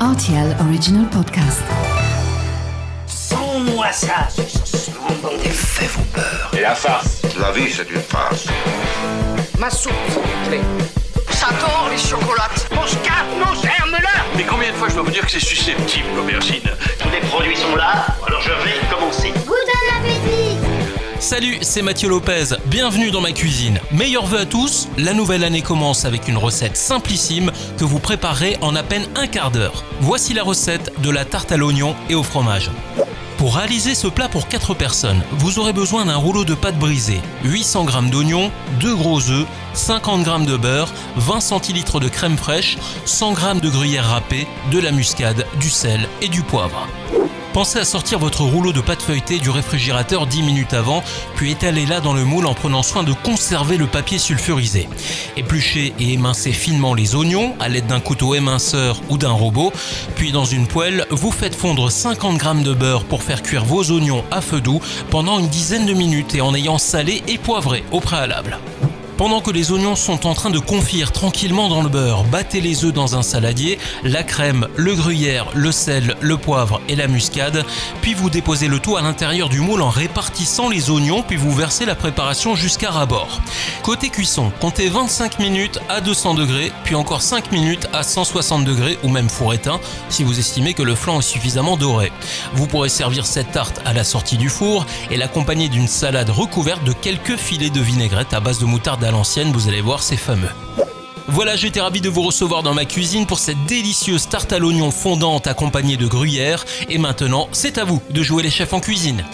RTL Original Podcast. Sans-moi ça, ce bon Des faits vos peurs. Et la farce La vie, c'est une farce. Ma soupe, s'il vous plaît. Ça tord, les chocolates. Mon scarpe, mon germe-là Mais combien de fois je dois vous dire que c'est susceptible, l'aubergine? Tous les produits sont là, Salut, c'est Mathieu Lopez, bienvenue dans ma cuisine. Meilleurs vœux à tous, la nouvelle année commence avec une recette simplissime que vous préparez en à peine un quart d'heure. Voici la recette de la tarte à l'oignon et au fromage. Pour réaliser ce plat pour 4 personnes, vous aurez besoin d'un rouleau de pâte brisée, 800 g d'oignons, 2 gros œufs, 50 g de beurre, 20 centilitres de crème fraîche, 100 g de gruyère râpée, de la muscade, du sel et du poivre. Pensez à sortir votre rouleau de pâte feuilletée du réfrigérateur 10 minutes avant, puis étalez-la dans le moule en prenant soin de conserver le papier sulfurisé. Épluchez et émincez finement les oignons à l'aide d'un couteau éminceur ou d'un robot, puis dans une poêle, vous faites fondre 50 g de beurre pour faire cuire vos oignons à feu doux pendant une dizaine de minutes et en ayant salé et poivré au préalable. Pendant que les oignons sont en train de confire tranquillement dans le beurre, battez les œufs dans un saladier, la crème, le gruyère, le sel, le poivre et la muscade, puis vous déposez le tout à l'intérieur du moule en répartissant les oignons, puis vous versez la préparation jusqu'à ras-bord. Côté cuisson, comptez 25 minutes à 200 degrés, puis encore 5 minutes à 160 degrés ou même four éteint si vous estimez que le flanc est suffisamment doré. Vous pourrez servir cette tarte à la sortie du four et l'accompagner d'une salade recouverte de quelques filets de vinaigrette à base de moutarde l'ancienne, vous allez voir, c'est fameux. Voilà, j'étais ravi de vous recevoir dans ma cuisine pour cette délicieuse tarte à l'oignon fondante accompagnée de gruyère. Et maintenant, c'est à vous de jouer les chefs en cuisine.